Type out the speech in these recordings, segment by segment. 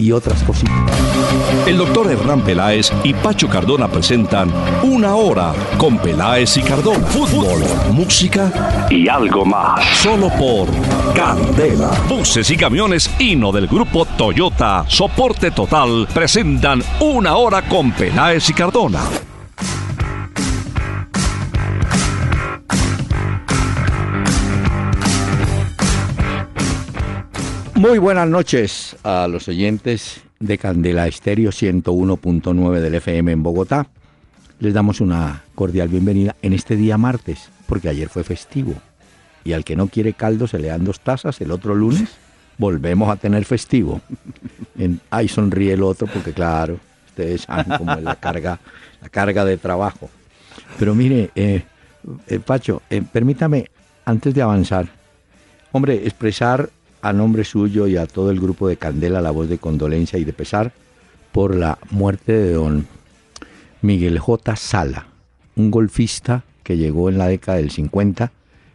y otras cositas. El doctor Hernán Peláez y Pacho Cardona presentan Una Hora con Peláez y Cardona. Fútbol, música y algo más. Solo por Candela. Buses y camiones Hino del grupo Toyota, Soporte Total, presentan Una Hora con Peláez y Cardona. Muy buenas noches a los oyentes de Candela Estéreo 101.9 del FM en Bogotá. Les damos una cordial bienvenida en este día martes, porque ayer fue festivo. Y al que no quiere caldo se le dan dos tazas. El otro lunes volvemos a tener festivo. En, ay, sonríe el otro, porque claro, ustedes saben cómo es la carga, la carga de trabajo. Pero mire, eh, eh, Pacho, eh, permítame, antes de avanzar, hombre, expresar a nombre suyo y a todo el grupo de Candela la voz de condolencia y de pesar por la muerte de don Miguel J. Sala, un golfista que llegó en la década del 50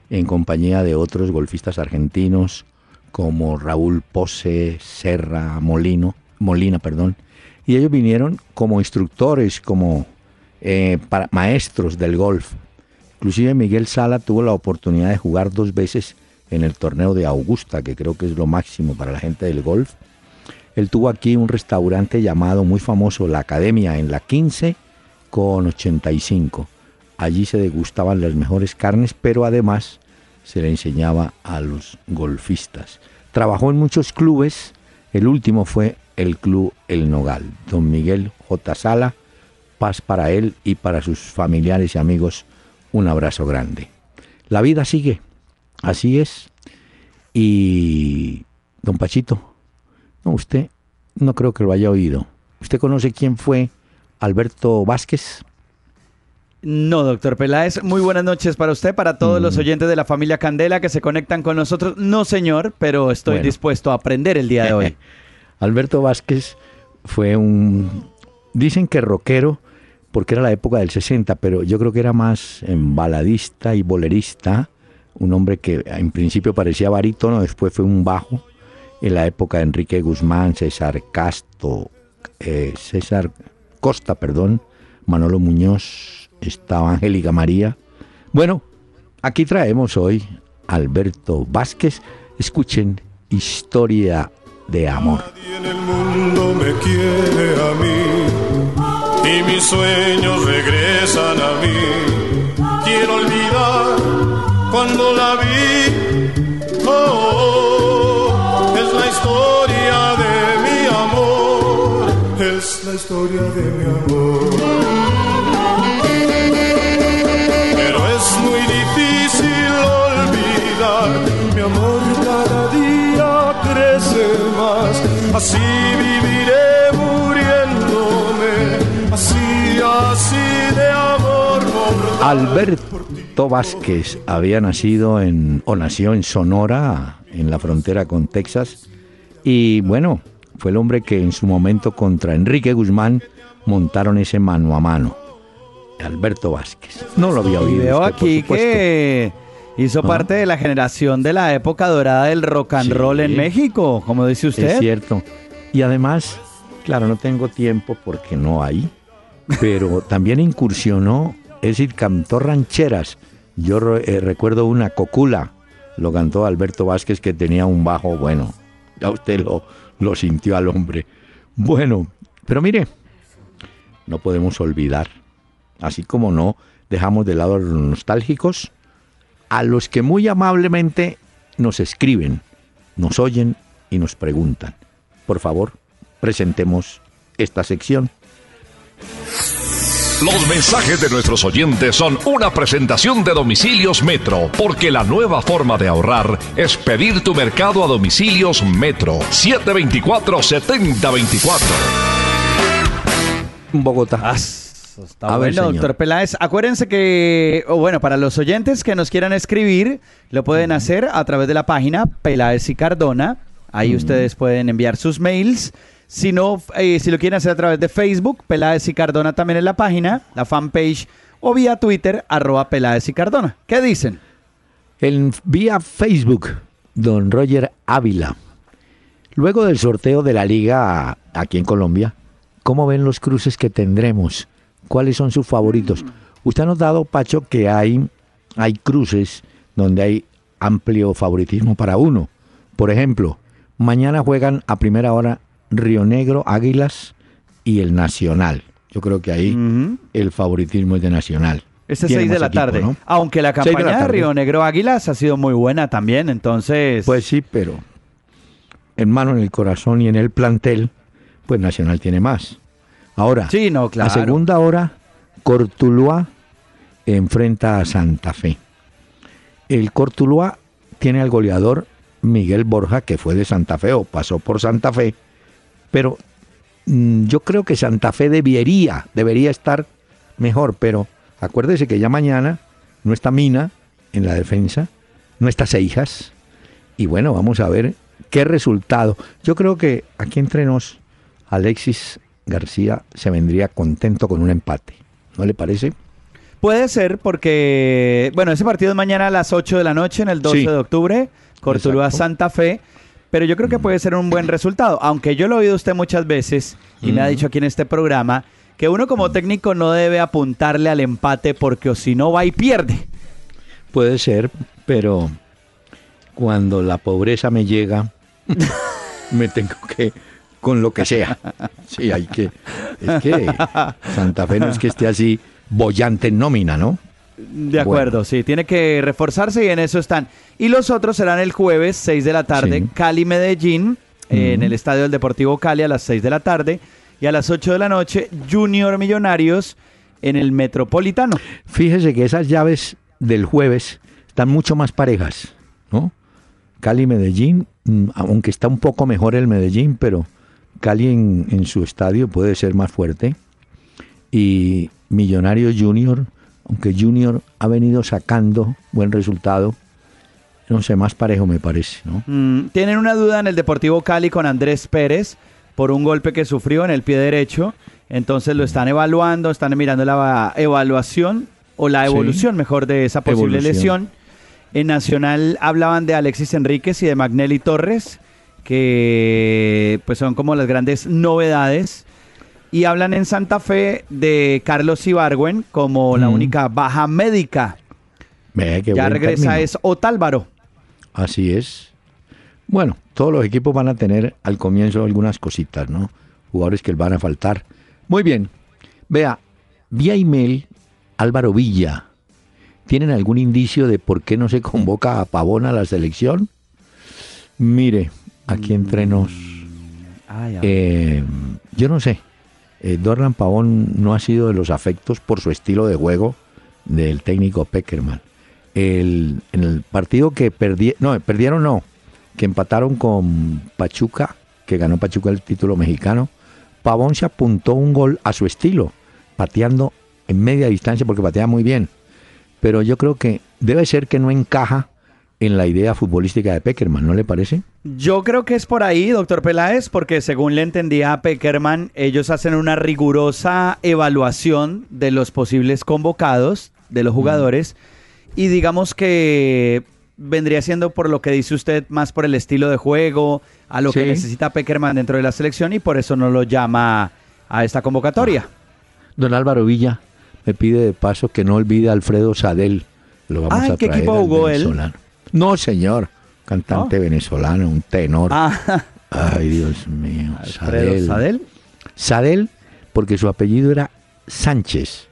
en compañía de otros golfistas argentinos como Raúl Pose, Serra, Molino, Molina, perdón, y ellos vinieron como instructores, como eh, maestros del golf. Inclusive Miguel Sala tuvo la oportunidad de jugar dos veces en el torneo de Augusta, que creo que es lo máximo para la gente del golf. Él tuvo aquí un restaurante llamado muy famoso La Academia en la 15 con 85. Allí se degustaban las mejores carnes, pero además se le enseñaba a los golfistas. Trabajó en muchos clubes, el último fue el Club El Nogal. Don Miguel J. Sala, paz para él y para sus familiares y amigos, un abrazo grande. La vida sigue, Así es. Y, don Pachito, no, usted no creo que lo haya oído. ¿Usted conoce quién fue Alberto Vázquez? No, doctor Peláez. Muy buenas noches para usted, para todos los mm. oyentes de la familia Candela que se conectan con nosotros. No, señor, pero estoy dispuesto a aprender el día de hoy. Alberto Vázquez fue un, dicen que rockero, porque era la época del 60, pero yo creo que era más baladista y bolerista un hombre que en principio parecía barítono, después fue un bajo, en la época de Enrique Guzmán, César Casto, eh, César Costa, perdón, Manolo Muñoz, estaba Angélica María. Bueno, aquí traemos hoy Alberto Vázquez. Escuchen Historia de Amor. Nadie en el mundo me quiere a mí y mis sueños regresan a mí. Quiero olvidar cuando la vi. Oh, es la historia de mi amor, es la historia de mi amor. Pero es muy difícil olvidar, mi amor cada día crece más, así viviré Alberto Vázquez había nacido en, o nació en Sonora, en la frontera con Texas, y bueno, fue el hombre que en su momento contra Enrique Guzmán montaron ese mano a mano. Alberto Vázquez. No lo había oído. veo aquí que hizo parte de la generación de la época dorada del rock and roll en México, como dice usted. Es cierto. Y además, claro, no tengo tiempo porque no hay, pero también incursionó es decir, cantó rancheras. Yo eh, recuerdo una cocula, lo cantó Alberto Vázquez que tenía un bajo bueno. Ya usted lo, lo sintió al hombre. Bueno, pero mire, no podemos olvidar, así como no dejamos de lado a los nostálgicos, a los que muy amablemente nos escriben, nos oyen y nos preguntan. Por favor, presentemos esta sección. Los mensajes de nuestros oyentes son una presentación de Domicilios Metro, porque la nueva forma de ahorrar es pedir tu mercado a Domicilios Metro 724-7024. Bogotá. está bueno, doctor Peláez. Acuérdense que, o bueno, para los oyentes que nos quieran escribir, lo pueden hacer a través de la página Peláez y Cardona. Ahí ustedes pueden enviar sus mails. Si no, eh, si lo quieren hacer a través de Facebook, Peláez y Cardona también en la página, la fanpage, o vía Twitter, arroba Peláez y Cardona. ¿Qué dicen? En, vía Facebook, don Roger Ávila. Luego del sorteo de la liga aquí en Colombia, ¿cómo ven los cruces que tendremos? ¿Cuáles son sus favoritos? Usted ha notado, Pacho, que hay, hay cruces donde hay amplio favoritismo para uno. Por ejemplo, mañana juegan a primera hora Río Negro, Águilas y el Nacional. Yo creo que ahí el favoritismo es de Nacional. Es 6 de la tarde. Aunque la campaña de, Río Negro Águilas ha sido muy buena también, entonces. Pues sí, pero en mano, en el corazón y en el plantel, pues Nacional tiene más. Ahora, sí, no, claro. a segunda hora, Cortuluá enfrenta a Santa Fe. El Cortuluá tiene al goleador Miguel Borja, que fue de Santa Fe o pasó por Santa Fe, pero mm, yo creo que Santa Fe debería, debería estar mejor, pero acuérdese que ya mañana no está Mina en la defensa, no está Seijas, y bueno, vamos a ver qué resultado. Yo creo que aquí entre nos, Alexis García se vendría contento con un empate. ¿No le parece? Puede ser porque, bueno, ese partido es mañana a las 8 de la noche en el 12 de octubre, Cortuluá Santa Fe, pero yo creo que puede ser un buen resultado, aunque yo lo he oído usted muchas veces y me ha dicho aquí en este programa que uno como técnico no debe apuntarle al empate porque o si no va y pierde. Puede ser, pero cuando la pobreza me llega, me tengo que con lo que sea. Sí, hay que. Es que Santa Fe no es que esté así bollante en nómina, ¿no? De acuerdo, sí, tiene que reforzarse y en eso están. Y los otros serán el jueves, 6 de la tarde, Cali-Medellín, en el Estadio del Deportivo Cali a las 6 de la tarde. Y a las 8 de la noche, Junior Millonarios en el Metropolitano. Fíjese que esas llaves del jueves están mucho más parejas, ¿no? Cali-Medellín, mm, aunque está un poco mejor el Medellín, pero Cali en, su estadio puede ser más fuerte. Y Millonarios Junior, aunque Junior ha venido sacando buen resultado, no sé, más parejo me parece. ¿no? Mm, tienen una duda en el Deportivo Cali con Andrés Pérez por un golpe que sufrió en el pie derecho. Entonces lo están evaluando, están mirando la evaluación o la evolución, mejor, de esa posible lesión. En Nacional hablaban de Alexis Enríquez y de Magnelli Torres, que pues son como las grandes novedades. Y hablan en Santa Fe de Carlos Ibargüen como la mm. única baja médica. ya regresa es Otálvaro. Así es. Bueno, todos los equipos van a tener al comienzo algunas cositas, ¿no? Jugadores que van a faltar. Muy bien. Vea, vía email, Álvaro Villa ¿Tienen algún indicio de por qué no se convoca a Pavón a la selección? Mire, aquí entre nos. Eh, yo no sé. Eh, Dorlan Pavón no ha sido de los afectos por su estilo de juego del técnico Peckerman. El, en el partido que perdieron, no, perdieron no, que empataron con Pachuca, que ganó Pachuca el título mexicano, Pavón se apuntó un gol a su estilo, pateando en media distancia porque patea muy bien pero yo creo que debe ser que no encaja en la idea futbolística de Peckerman, ¿no le parece? Yo creo que es por ahí, doctor Peláez, porque según le entendía a Peckerman, ellos hacen una rigurosa evaluación de los posibles convocados, de los mm. jugadores, y digamos que vendría siendo por lo que dice usted, más por el estilo de juego, a lo que necesita Peckerman dentro de la selección, y por eso no lo llama a esta convocatoria. Don Álvaro Villa, me pide de paso que no olvide a Alfredo Sadel. Lo vamos a ¿qué equipo jugó él? No, señor. Cantante venezolano, un tenor. Ah. Ay, Dios mío. Sadel. Sadel. Sadel, porque su apellido era Sánchez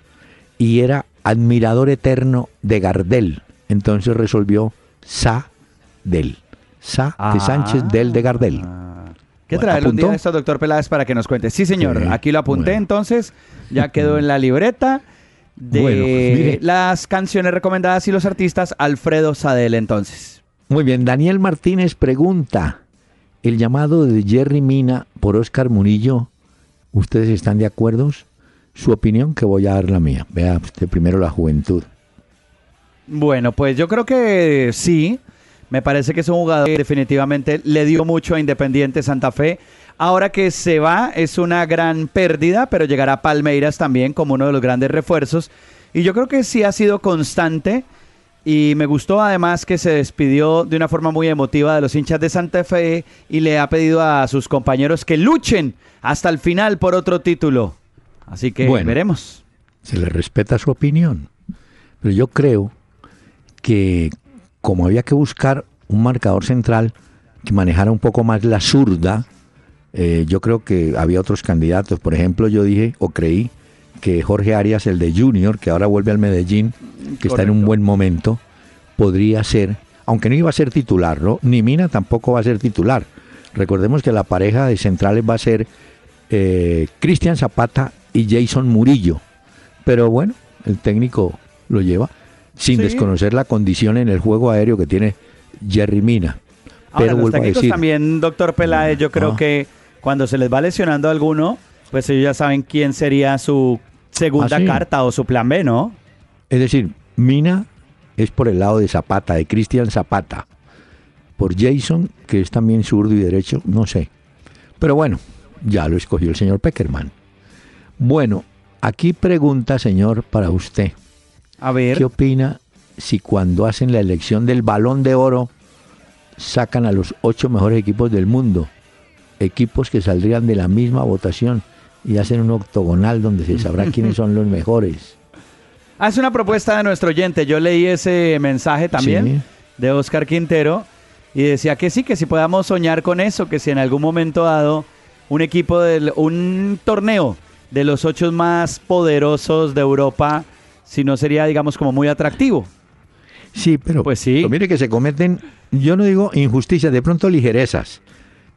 y era admirador eterno de Gardel. Entonces resolvió Sadel. Sa de ah. Sánchez del de Gardel. ¿Qué trae un día esto, doctor Peláez, para que nos cuente? Sí, señor. Aquí lo apunté entonces. Ya quedó en la libreta de las canciones recomendadas y los artistas, Alfredo Sadel entonces. Muy bien, Daniel Martínez pregunta, el llamado de Jerry Mina por Oscar Murillo, ¿ustedes están de acuerdo? su opinión que voy a dar la mía. Vea usted primero la juventud. Bueno, pues yo creo que sí. Me parece que es un jugador que definitivamente le dio mucho a Independiente Santa Fe. Ahora que se va es una gran pérdida, pero llegará Palmeiras también como uno de los grandes refuerzos. Y yo creo que sí ha sido constante. Y me gustó además que se despidió de una forma muy emotiva de los hinchas de Santa Fe y le ha pedido a sus compañeros que luchen hasta el final por otro título. Así que veremos. Se le respeta su opinión. Pero yo creo que como había que buscar un marcador central que manejara un poco más la zurda, eh, yo creo que había otros candidatos. Por ejemplo, yo dije o creí que Jorge Arias, el de Junior, que ahora vuelve al Medellín, que está en un buen momento, podría ser, aunque no iba a ser titular, ¿no? Ni Mina tampoco va a ser titular. Recordemos que la pareja de centrales va a ser eh, Cristian Zapata y Jason Murillo. Pero bueno, el técnico lo lleva sin desconocer la condición en el juego aéreo que tiene Jerry Mina. Pero los técnicos también, doctor Peláez, yo creo ah. que cuando se les va lesionando a alguno, pues ellos ya saben quién sería su segunda ah, carta o su plan B, ¿no? Es decir, Mina es por el lado de Zapata, de Cristian Zapata. Por Jason, que es también zurdo y derecho, no sé. Pero bueno, ya lo escogió el señor Peckerman. Bueno, aquí pregunta, señor, para usted. A ver. ¿Qué opina si cuando hacen la elección del balón de oro sacan a los ocho mejores equipos del mundo? Equipos que saldrían de la misma votación y hacen un octogonal donde se sabrá quiénes son los mejores. Hace una propuesta de nuestro oyente. Yo leí ese mensaje también de Oscar Quintero y decía que sí, que si podamos soñar con eso, que si en algún momento dado un equipo del un torneo de los ocho más poderosos de Europa, si no sería, digamos, como muy atractivo. Sí, pero, pues sí. mire que se cometen, yo no digo injusticias, de pronto ligerezas.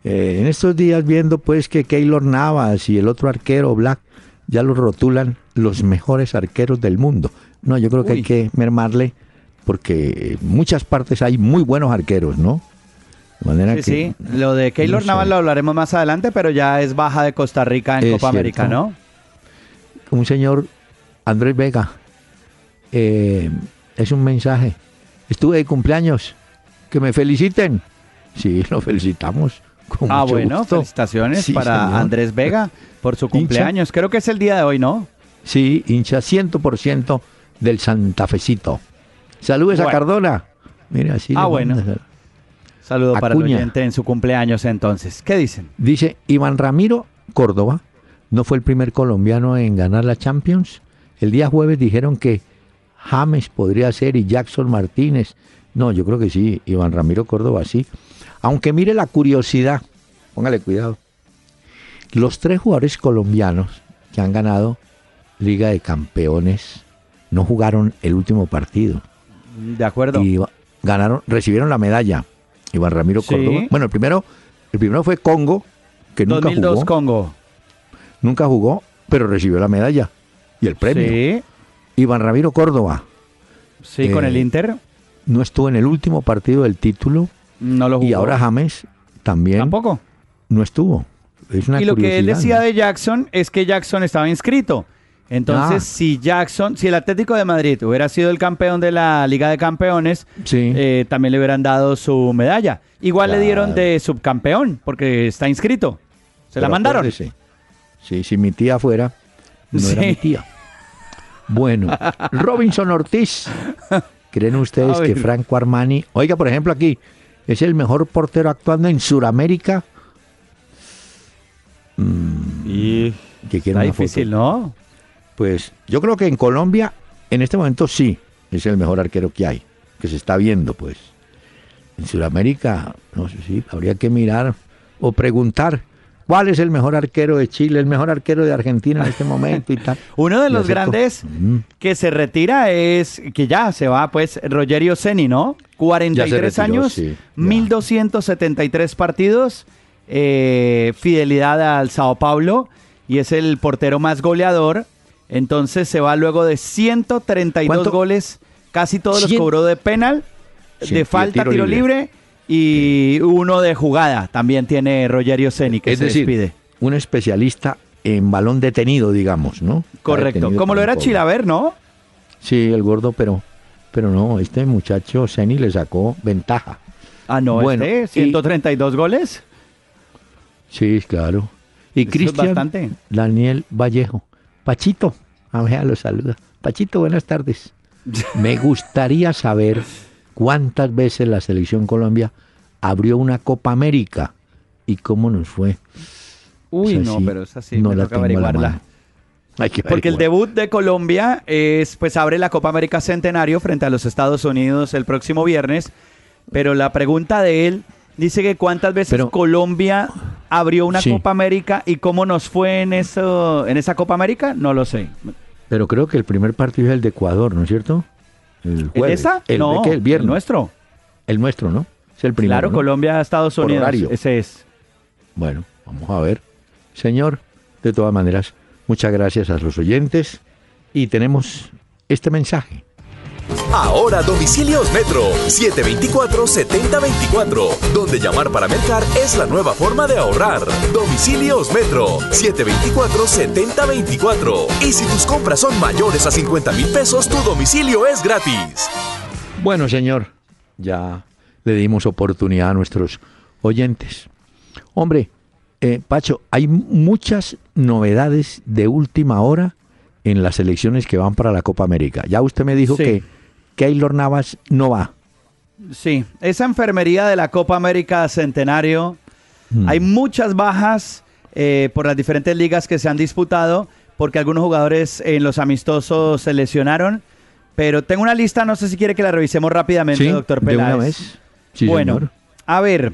Eh, en estos días viendo pues que Keylor Navas y el otro arquero Black ya los rotulan los mejores arqueros del mundo. No, yo creo que hay que mermarle porque en muchas partes hay muy buenos arqueros, ¿no? sí, sí, lo de Keylor Navas lo hablaremos más adelante, pero ya es baja de Costa Rica en Copa América, ¿no? Un señor Andrés Vega, eh, es un mensaje. Estuve de cumpleaños, que me feliciten. Sí, lo felicitamos. Ah, bueno, felicitaciones para Andrés Vega por su cumpleaños. Creo que es el día de hoy, ¿no? Sí, hincha 100% del Santafecito. Saludos a Cardona. Mira, así. Ah, bueno. Saludo para el oyente en su cumpleaños entonces. ¿Qué dicen? Dice Iván Ramiro Córdoba, no fue el primer colombiano en ganar la Champions. El día jueves dijeron que James podría ser y Jackson Martínez. No, yo creo que sí, Iván Ramiro Córdoba sí. Aunque mire la curiosidad, póngale cuidado. Los tres jugadores colombianos que han ganado Liga de Campeones no jugaron el último partido. De acuerdo. Y ganaron, recibieron la medalla. Iván Ramiro Córdoba. Bueno, el primero, el primero fue Congo, que nunca 2002 jugó. Congo. Nunca jugó, pero recibió la medalla y el premio. Sí. Iván Ramiro Córdoba. Sí, con el eh, Inter. No estuvo en el último partido del título. No lo jugó. Y ahora James también. Tampoco. No estuvo. Es una y lo que él decía de Jackson es que Jackson estaba inscrito. Entonces, ah. si Jackson, si el Atlético de Madrid hubiera sido el campeón de la Liga de Campeones, eh, también le hubieran dado su medalla. Igual le dieron de subcampeón, porque está inscrito. Se la mandaron. Sí, si mi tía fuera, no era mi tía. Bueno, Robinson Ortiz. ¿Creen ustedes que Franco Armani, oiga, por ejemplo, aquí, es el mejor portero actuando en Sudamérica? Mm, y que está difícil, ¿no? Pues yo creo que en Colombia, en este momento sí, es el mejor arquero que hay, que se está viendo, pues. En Sudamérica, no sé si habría que mirar o preguntar ¿Cuál es el mejor arquero de Chile, el mejor arquero de Argentina en este momento y tal? Uno de los grandes mm. que se retira es, que ya se va, pues, Rogerio Ceni, ¿no? 43 años, 1273 partidos, eh, fidelidad al Sao Paulo y es el portero más goleador. Entonces se va luego de 132 goles, casi todos los cobró de penal, de falta, tiro, libre y uno de jugada también tiene Rogerio Ceni, que es se decir, un especialista en balón detenido, digamos, ¿no? Correcto, como lo era Chilaver, ¿no? Sí, el gordo, pero, pero no, este muchacho Ceni le sacó ventaja. Ah, no, bueno, este, 132 goles. Sí, claro. Y Cristian Daniel Vallejo. Pachito, a ver, lo saluda. Pachito, buenas tardes. Me gustaría saber cuántas veces la selección Colombia abrió una Copa América y cómo nos fue. Uy, no, pero es así, no la averiguarla. Porque el debut de Colombia es, pues abre la Copa América Centenario frente a los Estados Unidos el próximo viernes. Pero la pregunta de él dice que cuántas veces Colombia abrió una Copa América y cómo nos fue en eso, en esa Copa América, no lo sé. Pero creo que el primer partido es el de Ecuador, ¿no es cierto? El jueves. ¿Esa? El, no, el viernes. El nuestro. El nuestro, ¿no? Es el primero. Claro, Colombia, Estados Unidos. Ese es. Bueno, vamos a ver. Señor, de todas maneras, muchas gracias a los oyentes y tenemos este mensaje. Ahora domicilios Metro 724-7024, donde llamar para mercar es la nueva forma de ahorrar. Domicilios Metro 724-7024. Y si tus compras son mayores a 50 mil pesos, tu domicilio es gratis. Bueno, señor, ya le dimos oportunidad a nuestros oyentes. Hombre, eh, Pacho, hay muchas novedades de última hora en las elecciones que van para la Copa América. Ya usted me dijo que Keylor Navas no va. Sí, esa enfermería de la Copa América Centenario, mm. hay muchas bajas eh, por las diferentes ligas que se han disputado, porque algunos jugadores en los amistosos se lesionaron. Pero tengo una lista, no sé si quiere que la revisemos rápidamente, doctor Peláez. De una vez. bueno, a ver,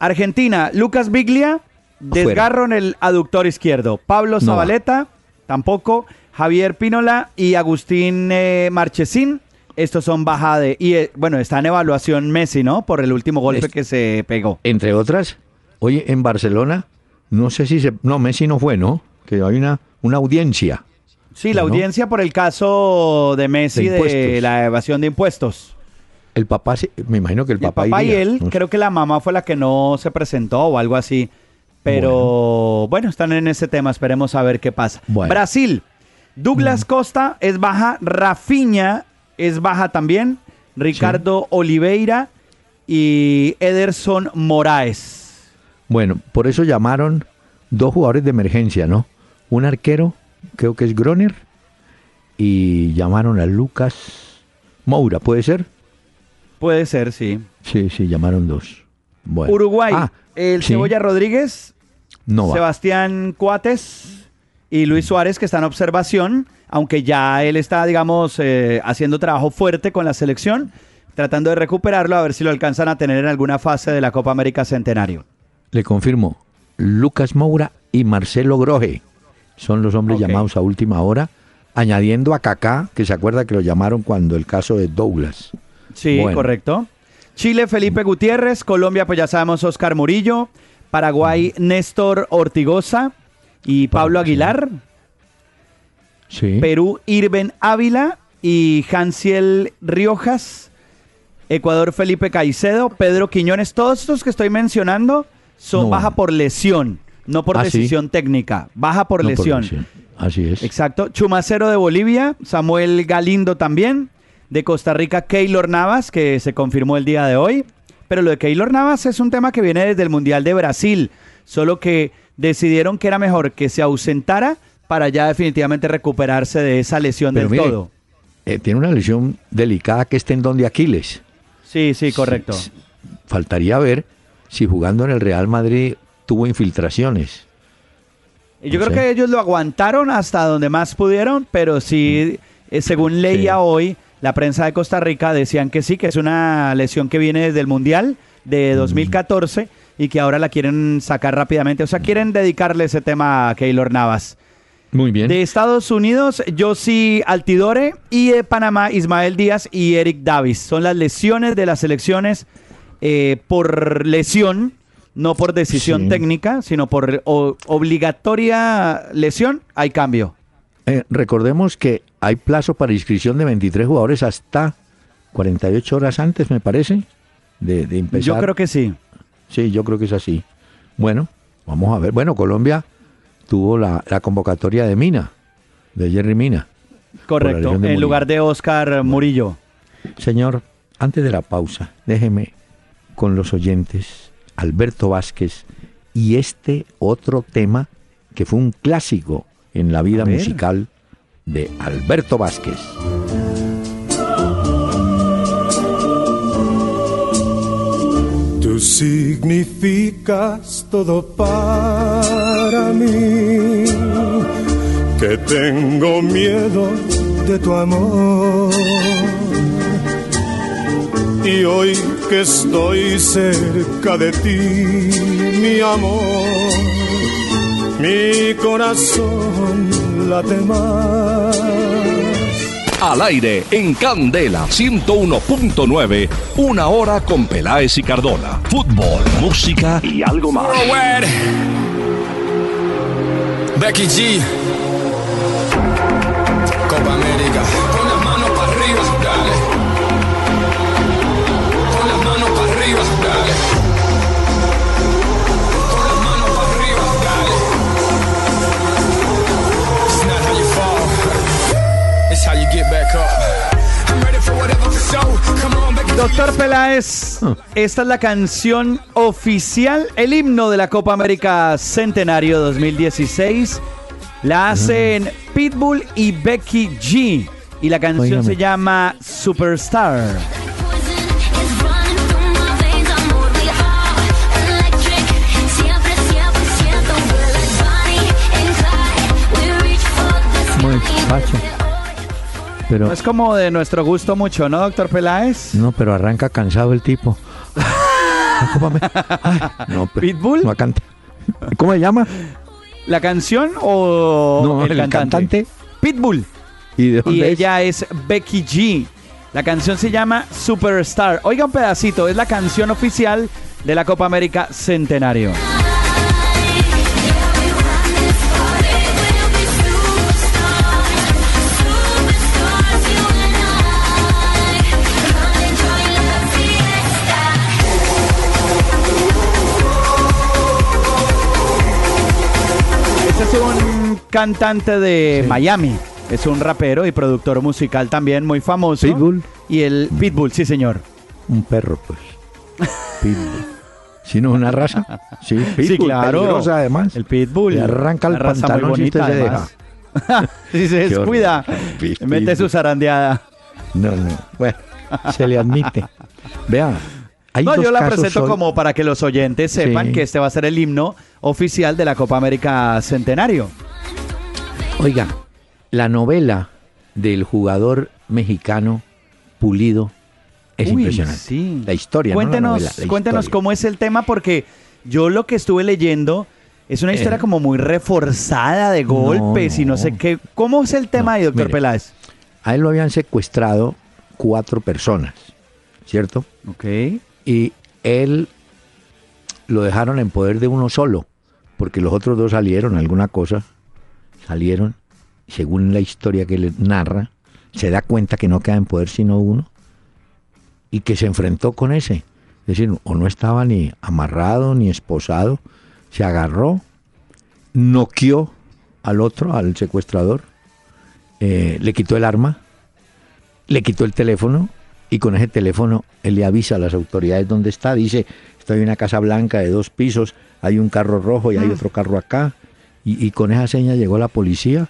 Argentina, Lucas Biglia, desgarro en el aductor izquierdo. Pablo Zabaleta, tampoco. Javier Pinola y Agustín eh, Marchesín estos son baja de... Y eh, bueno, está en evaluación Messi, ¿no? Por el último golpe que se pegó. Entre otras, oye, en Barcelona, no sé si se... No, Messi no fue, ¿no? Que hay una, una audiencia. Sí, la audiencia por el caso de Messi de, la evasión de impuestos. El papá, me imagino que el papá... El papá y él, creo que la mamá fue la que no se presentó o algo así. Pero bueno, están en ese tema, esperemos a ver qué pasa. Brasil, Douglas. Costa es baja, Rafinha es baja también. Ricardo Oliveira y Ederson Moraes. Bueno, por eso llamaron dos jugadores de emergencia, ¿no? Un arquero, creo que es Groner, y llamaron a Lucas Moura, ¿puede ser? Puede ser, sí. Sí, sí, llamaron dos. Uruguay, ah, el Cebolla Rodríguez, no Sebastián Cuates y Luis Suárez, que está en observación aunque ya él está, digamos, eh, haciendo trabajo fuerte con la selección, tratando de recuperarlo a ver si lo alcanzan a tener en alguna fase de la Copa América Centenario. Le confirmo, Lucas Moura y Marcelo Groje son los hombres llamados a última hora, añadiendo a Kaká, que se acuerda que lo llamaron cuando el caso de Douglas. Sí, correcto. Chile, Felipe Gutiérrez, Colombia, pues ya sabemos, Oscar Murillo, Paraguay, Néstor Ortigosa y Pablo Aguilar. Perú, Irben Ávila y Hansiel Riojas. Ecuador, Felipe Caicedo, Pedro Quiñones. Todos estos que estoy mencionando son baja por lesión, no por ah, decisión técnica. Baja por, lesión. Así es. Exacto. Chumacero de Bolivia, Samuel Galindo también. De Costa Rica, Keylor Navas, que se confirmó el día de hoy. Pero lo de Keylor Navas es un tema que viene desde el Mundial de Brasil. Solo que decidieron que era mejor que se ausentara para ya definitivamente recuperarse de esa lesión del todo. Eh, tiene una lesión delicada que es tendón de Aquiles. Sí, sí, correcto. faltaría ver si jugando en el Real Madrid tuvo infiltraciones. Yo creo que ellos lo aguantaron hasta donde más pudieron, pero sí, mm. eh, según leía hoy, la prensa de Costa Rica decían que sí, que es una lesión que viene desde el Mundial de 2014 mm. y que ahora la quieren sacar rápidamente. O sea, quieren dedicarle ese tema a Keylor Navas. Muy bien. De Estados Unidos, Josi Altidore y de Panamá, Ismael Díaz y Eric Davis. Son las lesiones de las elecciones eh, por lesión, no por decisión técnica, sino por obligatoria lesión, hay cambio. Eh, recordemos que hay plazo para inscripción de 23 jugadores hasta 48 horas antes, me parece, de, de empezar. Yo creo que sí. Sí, yo creo que es así. Bueno, vamos a ver. Bueno, Colombia tuvo la, la convocatoria de Mina, de Jerry Mina. Correcto, en lugar de Oscar Murillo. Señor, antes de la pausa, déjeme con los oyentes Alberto Vázquez y este otro tema que fue un clásico en la vida musical de Alberto Vázquez. Tú significas todo para mí, que tengo miedo de tu amor. Y hoy que estoy cerca de ti, mi amor, mi corazón late más. Al aire en Candela 101.9, una hora con Peláez y Cardona. Fútbol, música y algo más. Becky G. Doctor Peláez, esta es la canción oficial, el himno de la Copa América Centenario 2016. La hacen Pitbull y Becky G. Y la canción se llama Superstar. Muy. Pero No es como de nuestro gusto mucho, ¿no, doctor Peláez? no, pero arranca cansado el tipo. Ay, no, pero ¿Pitbull? No canta. ¿Cómo se llama? ¿La canción o No, el, el cantante? cantante. Pitbull. ¿Y de Y dónde es? ella es Becky G. La canción se llama Superstar. Oiga un pedacito, es la canción oficial de la Copa América Centenario. Cantante de Miami. Es un rapero y productor musical también muy famoso. Pitbull. Y el Pitbull, sí señor. Un perro, pues. Pitbull. Si no, una raza. Sí, Pitbull. sí, claro. además. El Pitbull. Le arranca el pantalón si usted se además. si se descuida, mete su zarandeada. No, no. Bueno, se le admite. Vea. Hay No, dos yo la presento hoy- como para que los oyentes sepan Sí. que este va a ser el himno oficial de la Copa América Centenario. Oiga, la novela del jugador mexicano Pulido es Uy, impresionante. sí. La historia, no la Cuéntenos, novela, la cuéntenos historia. cómo es el tema, porque yo lo que estuve leyendo es una historia Eh. como muy reforzada de golpes y no no. sé qué. ¿Cómo es el tema No, ahí, doctor mire. Peláez? A él lo habían secuestrado cuatro personas, ¿cierto? Ok. Y él lo dejaron en poder de uno solo, porque los otros dos salieron, alguna cosa, salieron, según la historia que le narra, se da cuenta que no queda en poder sino uno, y que se enfrentó con ese. Es decir, o no estaba ni amarrado ni esposado, se agarró, noqueó al otro, al secuestrador, eh, le quitó el arma, le quitó el teléfono y con ese teléfono él le avisa a las autoridades dónde está. Dice, estoy en una casa blanca de dos pisos, hay un carro rojo y hay otro carro acá. Y, y con esa seña llegó la policía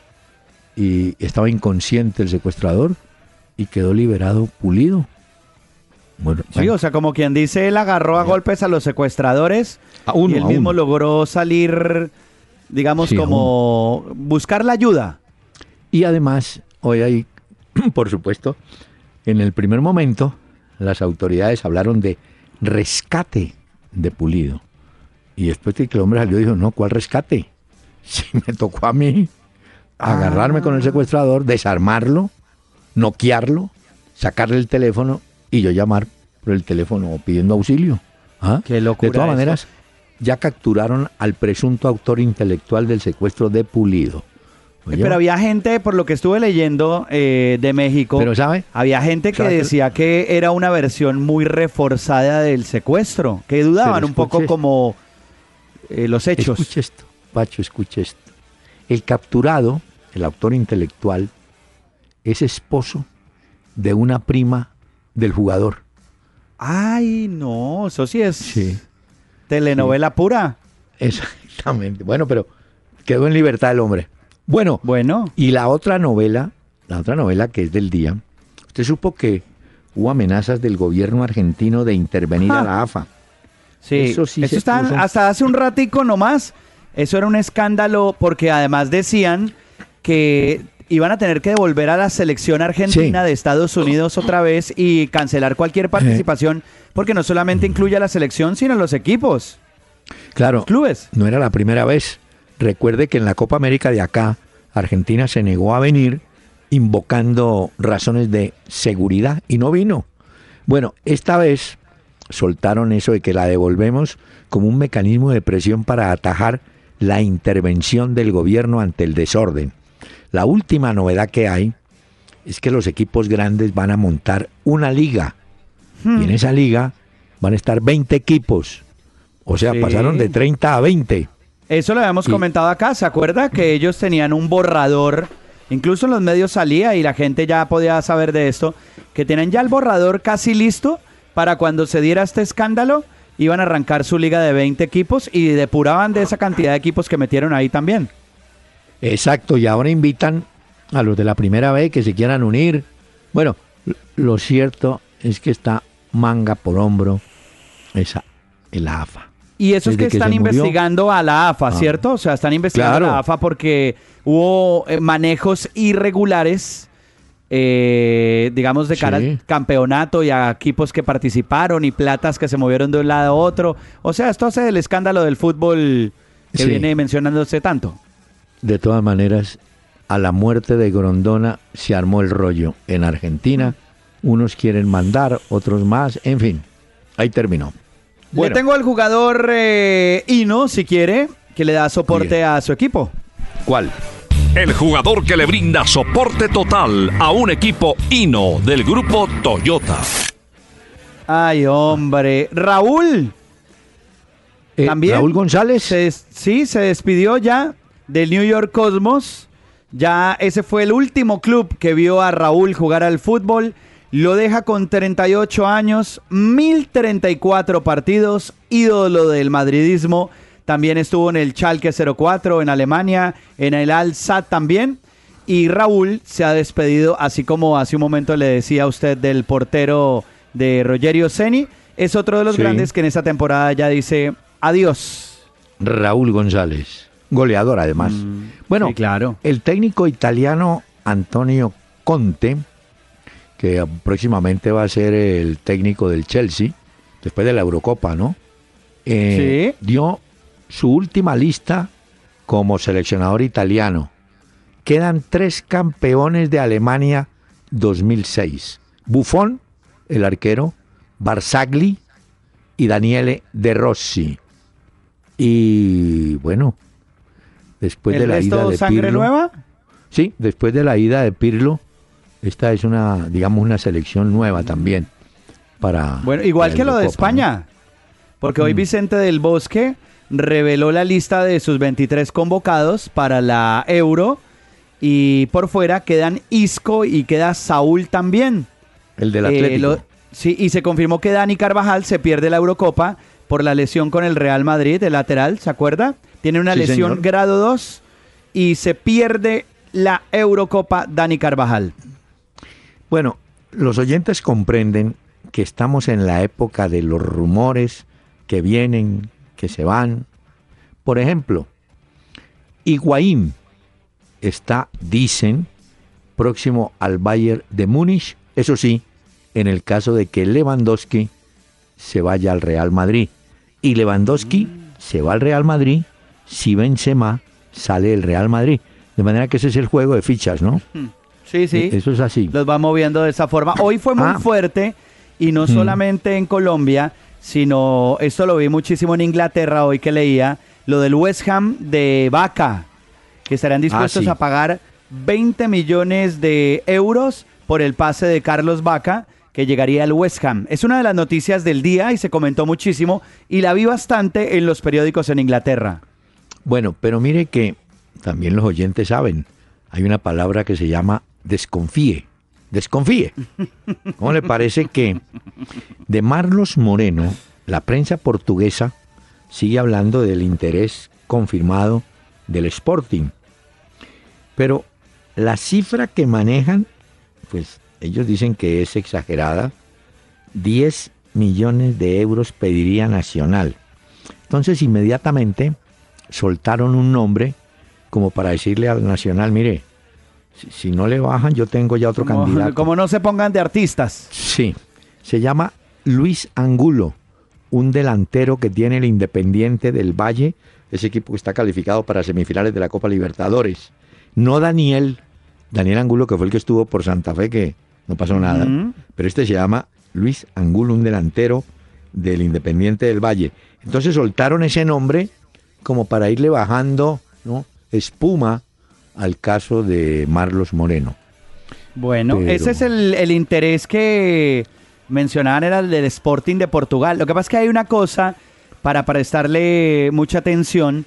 y estaba inconsciente el secuestrador y quedó liberado pulido. Bueno, Sí, bueno, o sea, como quien dice, él agarró a golpes a los secuestradores A uno, y él mismo uno. logró salir, digamos, Sí, como buscar la ayuda. Y además, hoy hay, por supuesto, en el primer momento, las autoridades hablaron de rescate de Pulido. Y después de que el hombre salió, dijo, no, ¿cuál rescate? Si me tocó a mí agarrarme con el secuestrador, desarmarlo, noquearlo, sacarle el teléfono y yo llamar por el teléfono pidiendo auxilio. ¿Ah? Qué locura De todas eso. maneras, ya capturaron al presunto autor intelectual del secuestro de Pulido. Oye, Pero había gente, por lo que estuve leyendo eh, de México, Pero, ¿sabe? había gente que decía que era una versión muy reforzada del secuestro, que dudaban un poco como eh, los hechos. Escuche esto, Pacho, escuche esto. El capturado, el autor intelectual, es esposo de una prima del jugador. Ay, no, eso sí es telenovela pura. Exactamente. Bueno, pero quedó en libertad el hombre. Bueno, bueno. Y la otra novela, la otra novela que es del día, usted supo que hubo amenazas del gobierno argentino de intervenir a la AFA. Sí, eso sí eso está, hasta hace un ratico nomás. Eso era un escándalo porque además decían que iban a tener que devolver a la selección argentina de Estados Unidos otra vez y cancelar cualquier participación porque no solamente incluye a la selección, sino a los equipos. Claro. clubes. No era la primera vez. Recuerde que en la Copa América de acá, Argentina se negó a venir invocando razones de seguridad y no vino. Bueno, esta vez soltaron eso de que la devolvemos como un mecanismo de presión para atajar la intervención del gobierno ante el desorden. La última novedad que hay es que los equipos grandes van a montar una liga. Y en hmm. esa liga van a estar 20 equipos. O sea, pasaron de 30 a 20. Eso lo habíamos comentado acá. ¿Se acuerda que ellos tenían un borrador? Incluso en los medios salía y la gente ya podía saber de esto. Que tienen ya el borrador casi listo para cuando se diera este escándalo. Iban a arrancar su liga de 20 equipos y depuraban de esa cantidad de equipos que metieron ahí también. Exacto, y ahora invitan a los de la primera vez que se quieran unir. Bueno, lo cierto es que está manga por hombro esa el AFA. Y eso es que, están investigando a la AFA, ah. ¿cierto? O sea, están investigando a la AFA porque hubo eh, manejos irregulares, eh, digamos, de cara al campeonato y a equipos que participaron y platas que se movieron de un lado a otro. O sea, esto hace el escándalo del fútbol que viene mencionándose tanto. De todas maneras, a la muerte de Grondona se armó el rollo en Argentina. Unos quieren mandar, otros más, en fin, ahí terminó. Le tengo al jugador eh, Ino, si quiere, que le da soporte a su equipo. ¿Cuál? El jugador que le brinda soporte total a un equipo Ino del grupo Toyota. Ay, hombre. Raúl. Eh, También. Raúl González. sí, se despidió ya del New York Cosmos. Ya ese fue el último club que vio a Raúl jugar al fútbol. Lo deja con 38 años, 1034 partidos, ídolo del madridismo. También estuvo en el Schalke 04 en Alemania, en el Al Sadd también. Y Raúl se ha despedido, así como hace un momento le decía a usted del portero de Rogerio Ceni. Es otro de los grandes que en esta temporada ya dice adiós. Raúl González goleador además. Mm, bueno, claro. el técnico italiano Antonio Conte, que próximamente va a ser el técnico del Chelsea, después de la Eurocopa, ¿no? Eh, dio su última lista como seleccionador italiano. Quedan tres campeones de Alemania 2006. Buffon, el arquero, Barzagli y Daniele De Rossi. Y bueno, después de la ida de sangre nueva? Sí, después de la ida de Pirlo, esta es una, digamos, una selección nueva también para. Bueno, igual que lo de España, porque hoy mm. Vicente del Bosque reveló la lista de sus 23 convocados para la Euro y por fuera quedan Isco y queda Saúl también. El del eh, Atlético. sí, y se confirmó que Dani Carvajal se pierde la Eurocopa por la lesión con el Real Madrid, el lateral, ¿se acuerda? tiene una lesión grado 2 y se pierde la Eurocopa Dani Carvajal. Bueno, los oyentes comprenden que estamos en la época de los rumores que vienen, que se van. Por ejemplo, Higuaín está, dicen, próximo al Bayern de Múnich, eso sí, en el caso de que Lewandowski se vaya al Real Madrid. Y Lewandowski se va al Real Madrid si Benzema sale el Real Madrid. De manera que ese es el juego de fichas, ¿no? Hmm. Sí, sí. E-, eso es así. Los va moviendo de esa forma. Hoy fue muy ah. fuerte y no hmm. solamente en Colombia, sino esto lo vi muchísimo en Inglaterra hoy que leía, lo del West Ham de Vaca, que estarán dispuestos ah, a pagar 20 millones de euros por el pase de Carlos Vaca que llegaría al West Ham. Es una de las noticias del día y se comentó muchísimo y la vi bastante en los periódicos en Inglaterra. Bueno, pero mire que también los oyentes saben, hay una palabra que se llama desconfíe. Desconfíe. ¿Cómo le parece que de Marlos Moreno, la prensa portuguesa sigue hablando del interés confirmado del Sporting? Pero la cifra que manejan, pues ellos dicen que es exagerada, 10 millones de euros pediría Nacional. Entonces inmediatamente soltaron un nombre como para decirle al Nacional, mire, si, no le bajan, yo tengo ya otro candidato. Como no se pongan de artistas. Sí, se llama Luis Angulo, un delantero que tiene el Independiente del Valle, ese equipo que está calificado para semifinales de la Copa Libertadores. No Daniel, Daniel Angulo, que fue el que estuvo por Santa Fe, que no pasó nada, pero este se llama Luis Angulo, un delantero del Independiente del Valle. Entonces soltaron ese nombre como para irle bajando ¿no? espuma al caso de Marlos Moreno. Bueno, ese es el, interés que mencionaban, era el del Sporting de Portugal. Lo que pasa es que hay una cosa para prestarle mucha atención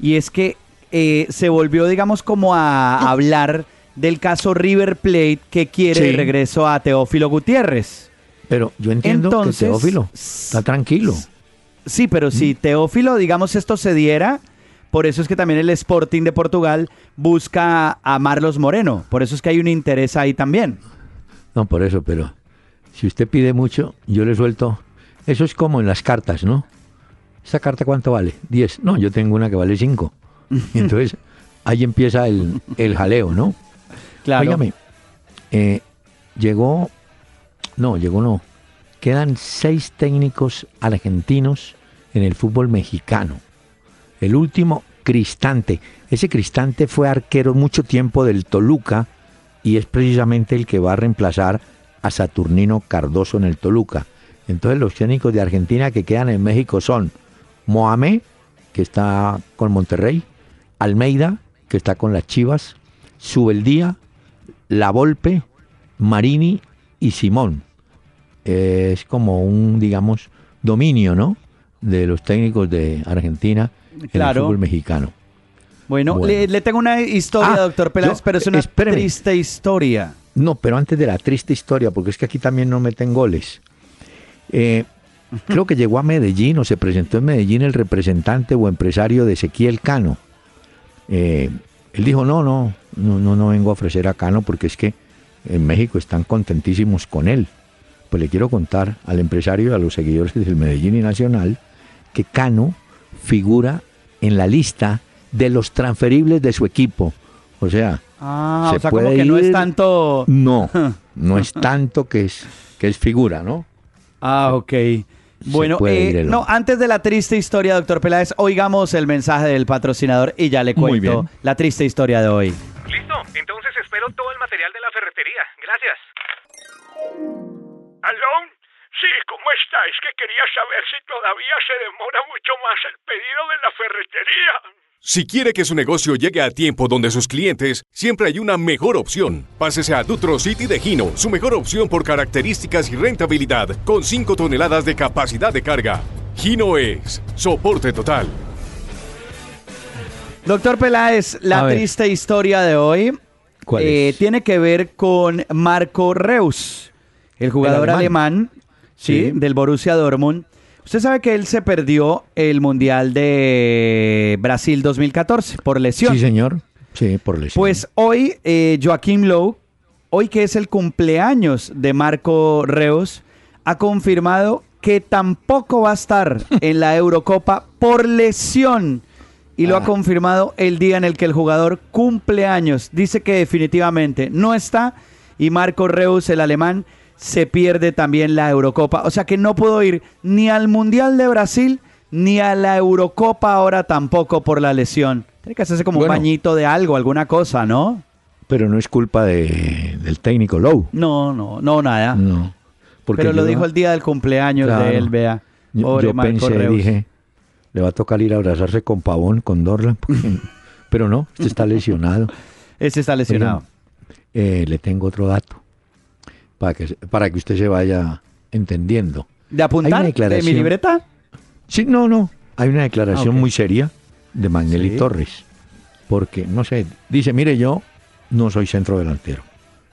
y es que eh, se volvió, digamos, como a hablar del caso River Plate que quiere el regreso a Teófilo Gutiérrez. Pero yo entiendo que Teófilo está tranquilo. Sí, pero si Teófilo, digamos, esto se diera, por eso es que también el Sporting de Portugal busca a Marlos Moreno. Por eso es que hay un interés ahí también. No, por eso, pero si usted pide mucho, yo le suelto. Eso es como en las cartas, ¿no? ¿Esa carta cuánto vale? Diez. No, yo tengo una que vale cinco. Entonces, ahí empieza el, el jaleo, ¿no? Claro. Óigame, eh, llegó, no, llegó no. Quedan seis técnicos argentinos en el fútbol mexicano. El último, Cristante. Ese Cristante fue arquero mucho tiempo del Toluca y es precisamente el que va a reemplazar a Saturnino Cardoso en el Toluca. Entonces los técnicos de Argentina que quedan en México son Mohamed, que está con Monterrey, Almeida, que está con las Chivas, Subeldía, La Volpe, Marini y Simón. Es como un, digamos, dominio, ¿no? De los técnicos de Argentina en el fútbol mexicano. Bueno, Le, tengo una historia, ah, doctor Peláez, pero es una triste historia. No, pero antes de la triste historia, porque es que aquí también no meten goles. Eh, creo que llegó a Medellín o se presentó en Medellín el representante o empresario de Ezequiel Cano. Eh, él dijo, no, no, no, no vengo a ofrecer a Cano porque es que en México están contentísimos con él. Pues le quiero contar al empresario y a los seguidores del Medellín y Nacional que Cano figura en la lista de los transferibles de su equipo. O sea, ah, se puede que no es tanto. No, no es tanto que es, que es figura, ¿no? Ah, ok. Bueno, eh, no, antes de la triste historia, doctor Peláez, oigamos el mensaje del patrocinador y ya le cuento la triste historia de hoy. Listo, entonces espero todo el material de la ferretería. Gracias. ¿Aló? Sí, ¿cómo está? Es que quería saber si todavía se demora mucho más el pedido de la ferretería. Si quiere que su negocio llegue a tiempo donde sus clientes, siempre hay una mejor opción. Pásese a Dutro City de Gino, su mejor opción por características y rentabilidad, con 5 toneladas de capacidad de carga. Gino es soporte total. Doctor Peláez, la triste historia de hoy eh, tiene que ver con Marco Reus, el jugador alemán ¿sí? Del Borussia Dortmund. Usted sabe que él se perdió el Mundial de Brasil 2014 por lesión. Sí, señor. Sí, por lesión. Pues hoy eh, Joaquín Lowe, hoy que es el cumpleaños de Marco Reus, ha confirmado que tampoco va a estar en la Eurocopa por lesión. Y lo ha ah. confirmado el día en el que el jugador cumple años. Dice que definitivamente no está. Y Marco Reus, el alemán, se pierde también la Eurocopa. O sea que no pudo ir ni al Mundial de Brasil ni a la Eurocopa ahora tampoco por la lesión. Tiene que hacerse como un bañito de algo, alguna cosa, ¿no? Pero no es culpa de, del técnico Lowe. No, no, no, nada. No. Pero lo dijo el día del cumpleaños de él, vea. Yo, pensé, dije, le va a tocar ir a abrazarse con Pavón, con Dorlan. pero no, este está lesionado. Este está lesionado. Eh, le tengo otro dato para que, para que usted se vaya entendiendo. ¿De apuntar de mi libreta? Sí, no, no. Hay una declaración ah, muy seria de Magnelli Torres. porque, no sé, dice, mire, yo no soy centro delantero,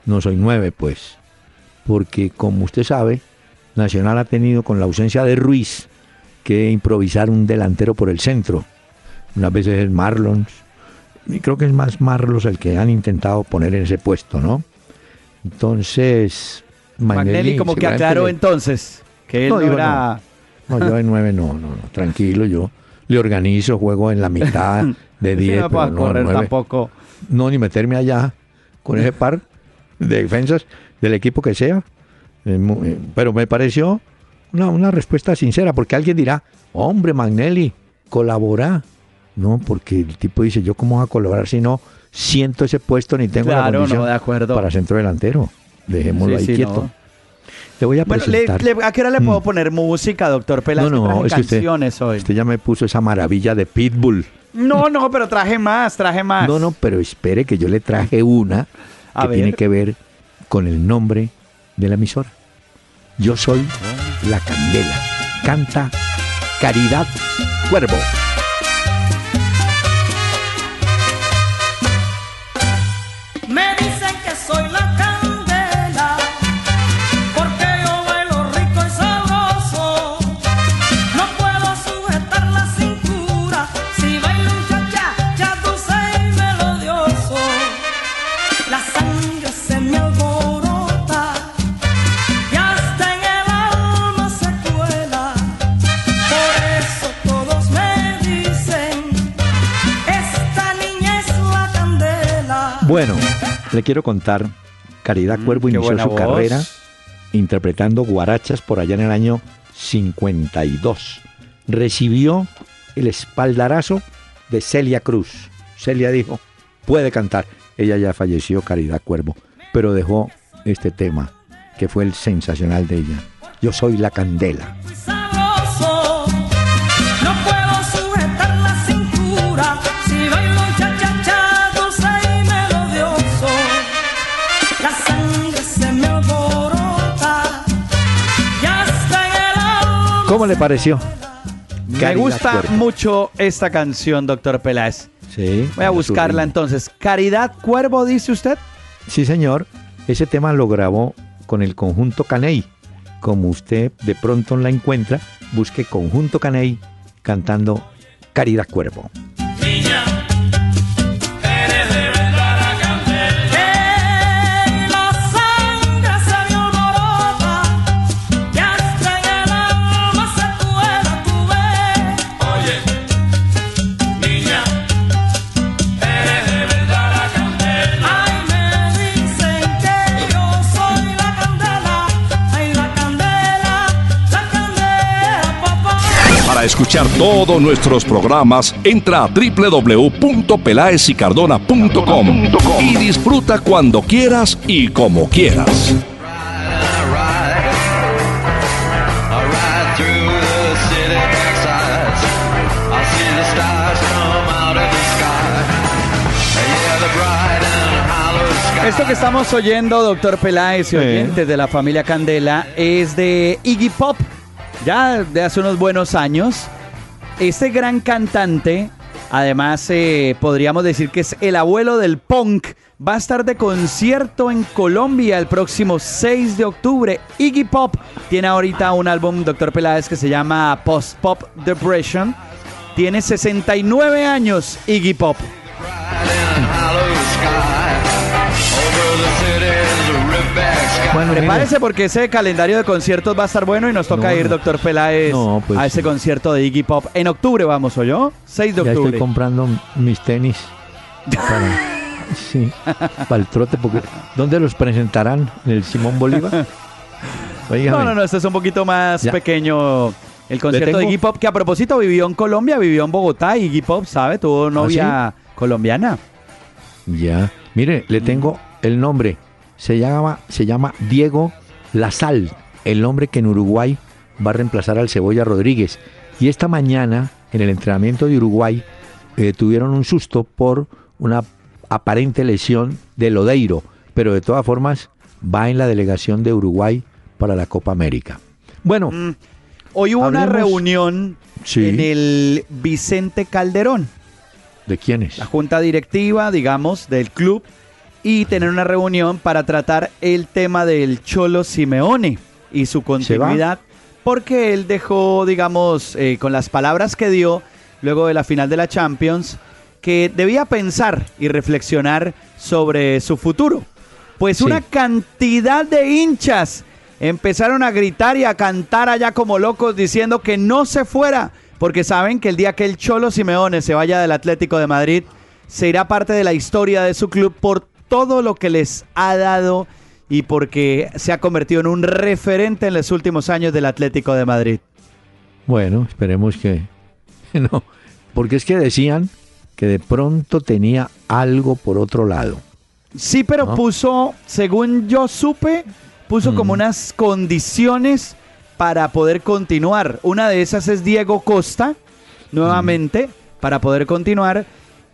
no soy nueve, pues, porque como usted sabe, Nacional ha tenido con la ausencia de Ruiz que improvisar un delantero por el centro. Unas veces es Marlons, y creo que es más Marlos el que han intentado poner en ese puesto, ¿no? Entonces, Magnelli como que aclaró entonces que él no, era... no. yo en nueve no, no, no, tranquilo, yo le organizo, juego en la mitad de diez. no puedo correr tampoco. No, ni meterme allá con ese par de defensas del equipo que sea. Eh, pero me pareció una, una respuesta sincera, porque alguien dirá, hombre, Magnelli, colabora. No, porque el tipo dice, yo cómo voy a colaborar si no siento ese puesto ni tengo la condición de acuerdo. para centro delantero. Dejémoslo ahí quieto. Le voy a presentar. ¿A qué hora le puedo mm. poner música, doctor Peláez? No, no, es que usted, hoy. usted ya me puso esa maravilla de Pitbull. No, no, pero traje más, traje más. No, no, pero espere que yo le traje una que tiene que ver con el nombre de la emisora. Yo soy la candela. Canta Caridad Cuervo. Bueno, le quiero contar, Caridad mm, Cuervo inició su carrera interpretando guarachas por allá en el año 52. Recibió el espaldarazo de Celia Cruz. Celia dijo, puede cantar. Ella ya falleció, Caridad Cuervo, pero dejó este tema, que fue el sensacional de ella. Yo soy la candela. ¿Cómo le pareció? Me gusta mucho esta canción, doctor Peláez. Sí. Voy a buscarla entonces. Caridad Cuervo, dice usted. Sí, señor. Ese tema lo grabó con el conjunto Caney. Como usted de pronto la encuentra, busque conjunto Caney cantando Caridad Cuervo. Escuchar todos nuestros programas, entra a www.pelaesicardona.com y disfruta cuando quieras y como quieras. Esto que estamos oyendo, doctor Peláez y oyentes de la familia Candela, es de Iggy Pop ya de hace unos buenos años. Este gran cantante, además eh, podríamos decir que es el abuelo del punk, va a estar de concierto en Colombia el próximo 6 de octubre. Iggy Pop tiene ahorita un álbum, Doctor Peláez, que se llama Post Pop Depression. Tiene 69 años Iggy Pop. Bueno, prepárese porque ese calendario de conciertos va a estar bueno y nos toca ir, doctor Peláez, pues a ese concierto de Iggy Pop. En octubre vamos, ¿o yo? 6 de octubre. Ya estoy comprando mis tenis. Para, sí, para el trote, porque ¿dónde los presentarán? ¿En el Simón Bolívar? no, no, no, este es un poquito más pequeño. El concierto de Iggy Pop, que a propósito vivió en Colombia, vivió en Bogotá, y Iggy Pop, ¿sabe? Tuvo ¿Ah, novia colombiana. Ya, mire, le tengo el nombre se llama, se llama Diego Sal, el hombre que en Uruguay va a reemplazar al Cebolla Rodríguez. Y esta mañana, en el entrenamiento de Uruguay, eh, tuvieron un susto por una aparente lesión de Lodeiro, pero de todas formas va en la delegación de Uruguay para la Copa América. Bueno, mm, hoy hubo una reunión en el Vicente Calderón. ¿De quiénes? La junta directiva, digamos, del club y tener una reunión para tratar el tema del Cholo Simeone y su continuidad, porque él dejó, digamos, eh, con las palabras que dio luego de la final de la Champions, que debía pensar y reflexionar sobre su futuro. Pues una cantidad de hinchas empezaron a gritar y a cantar allá como locos diciendo que no se fuera, porque saben que el día que el Cholo Simeone se vaya del Atlético de Madrid, se irá parte de la historia de su club por todo lo que les ha dado y porque se ha convertido en un referente en los últimos años del Atlético de Madrid. Bueno, esperemos que no, porque es que decían que de pronto tenía algo por otro lado. Sí, pero puso, según yo supe, puso como unas condiciones para poder continuar. Una de esas es Diego Costa, nuevamente, para poder continuar.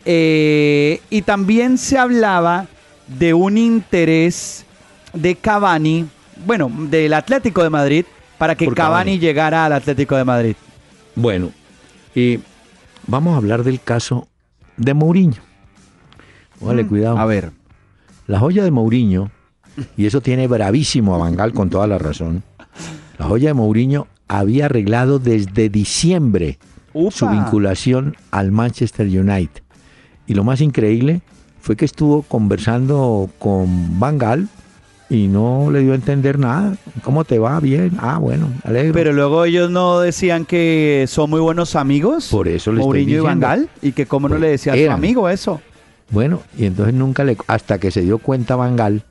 Eh, y también se hablaba de un interés de Cavani, bueno, del Atlético de Madrid, para que Cavani, llegara al Atlético de Madrid. Bueno, y vamos a hablar del caso de Mourinho. Vale, mm. cuidado. A ver. La joya de Mourinho y eso tiene bravísimo a Bangal con toda la razón. La joya de Mourinho había arreglado desde diciembre su vinculación al Manchester United. Y lo más increíble fue que estuvo conversando con Bangal y no le dio a entender nada. ¿Cómo te va? Bien. Ah, bueno, alegre. Pero luego ellos no decían que son muy buenos amigos. Por eso les Mourinho y Bangal. Y que cómo no le decía a su amigo eso. Bueno, y entonces nunca le... Hasta que se dio cuenta Bangal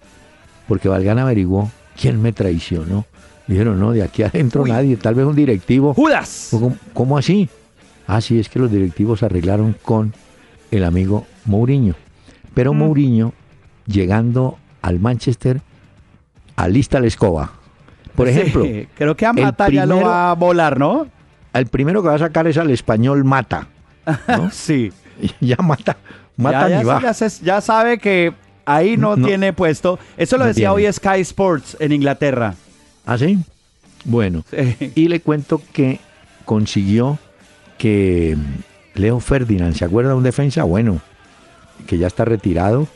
porque Valgan averiguó quién me traicionó. Dijeron, no, de aquí adentro nadie, tal vez un directivo. ¡Judas! ¿Cómo, así? Ah, sí, es que los directivos arreglaron con el amigo Mourinho. Pero mm. Mourinho, llegando al Manchester, alista la escoba. Por ejemplo, creo que a Mata ya lo va a volar, ¿no? El primero que va a sacar es al español Mata. sí. Ya Mata, Mata ya, ni va. ya sabe que Ahí no, tiene puesto. Eso lo decía hoy Sky Sports en Inglaterra. ¿Ah, sí? Bueno. Y le cuento que consiguió que Leo Ferdinand, ¿se acuerda de un defensa? Bueno, que ya está retirado,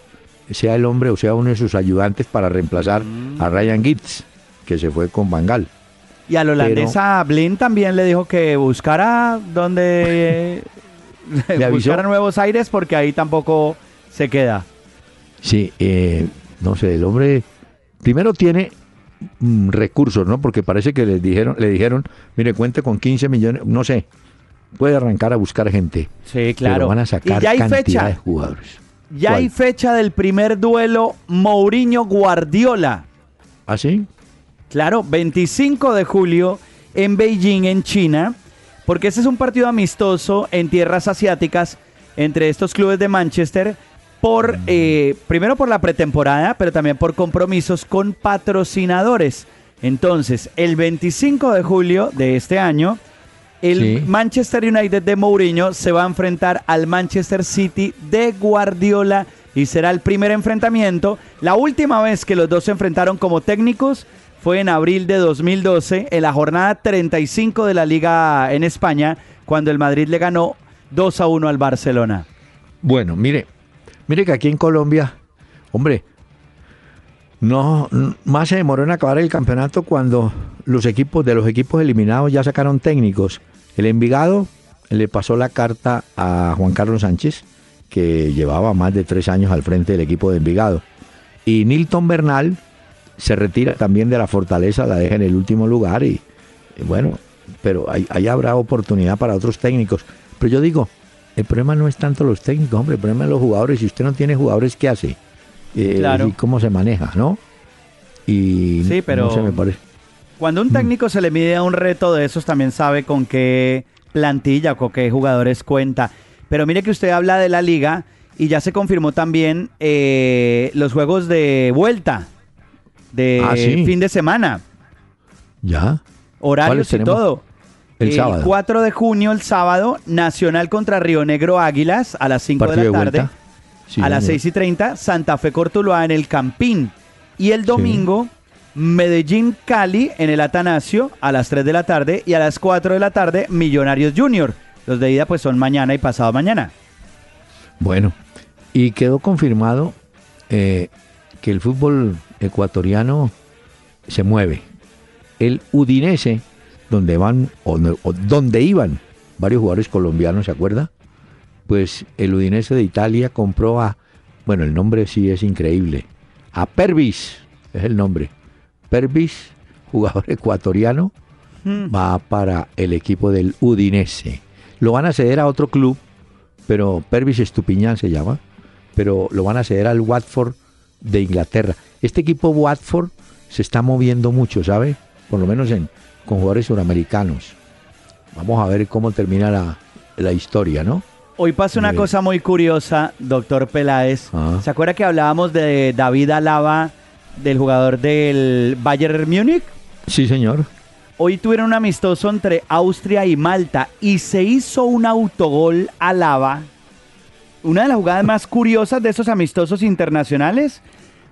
sea el hombre o sea uno de sus ayudantes para reemplazar a mm. Ryan Gitz, que se fue con Bangal. Y a la holandesa Blin también le dijo que buscara donde le buscara nuevos aires porque ahí tampoco se queda. Sí, eh, no sé, el hombre primero tiene mm, recursos, ¿no? Porque parece que le dijeron, le dijeron, mire, cuente con 15 millones, no sé, puede arrancar a buscar gente. Sí, claro. van a sacar ya hay cantidad fecha. de jugadores. Ya hay fecha del primer duelo Mourinho-Guardiola. ¿Ah, sí? Claro, 25 de julio en Beijing, en China, porque ese es un partido amistoso en tierras asiáticas entre estos clubes de Manchester por eh, primero por la pretemporada, pero también por compromisos con patrocinadores. Entonces, el 25 de julio de este año, el Manchester United de Mourinho se va a enfrentar al Manchester City de Guardiola y será el primer enfrentamiento. La última vez que los dos se enfrentaron como técnicos fue en abril de 2012, en la jornada 35 de la liga en España, cuando el Madrid le ganó 2 a 1 al Barcelona. Bueno, mire, Mire que aquí en Colombia, hombre, no más se demoró en acabar el campeonato cuando los equipos de los equipos eliminados ya sacaron técnicos. El Envigado le pasó la carta a Juan Carlos Sánchez, que llevaba más de tres años al frente del equipo de Envigado. Y Nilton Bernal se retira también de la fortaleza, la deja en el último lugar y, bueno, pero ahí habrá oportunidad para otros técnicos. Pero yo digo, el problema no es tanto los técnicos, hombre, el problema es los jugadores. Si usted no tiene jugadores, ¿qué hace? Eh, ¿Y cómo se maneja, no? Y sí, pero me parece. Cuando un mm. técnico se le mide a un reto de esos, también sabe con qué plantilla, con qué jugadores cuenta. Pero mire que usted habla de la liga y ya se confirmó también eh, los juegos de vuelta de ah, fin de semana. Ya. Horarios y todo. El, 4 de junio, el sábado, Nacional contra Río Negro Águilas a las 5 de la tarde. A las 6 y 30, Santa Fe Cortuluá en el Campín. Y el domingo, Medellín Cali en el Atanasio a las 3 de la tarde. Y a las 4 de la tarde, Millonarios Junior. Los de ida pues son mañana y pasado mañana. Bueno, y quedó confirmado eh, que el fútbol ecuatoriano se mueve. El Udinese, donde van, o, o donde iban varios jugadores colombianos, ¿se acuerda? Pues el Udinese de Italia compró a, bueno, el nombre sí es increíble, a Pervis, es el nombre. Pervis, jugador ecuatoriano, Hmm. va para el equipo del Udinese. Lo van a ceder a otro club, pero Pervis Estupiñán se llama, pero lo van a ceder al Watford de Inglaterra. Este equipo Watford se está moviendo mucho, ¿sabe? Por lo menos en, con jugadores suramericanos. Vamos a ver cómo termina la, la historia, ¿no? Hoy pasa una cosa muy curiosa, doctor Peláez. Ah. ¿Se acuerda que hablábamos de David Alaba, del jugador del Bayern Múnich? Sí, señor. Hoy tuvieron un amistoso entre Austria y Malta y se hizo un autogol Alaba. Una de las jugadas más curiosas de esos amistosos internacionales.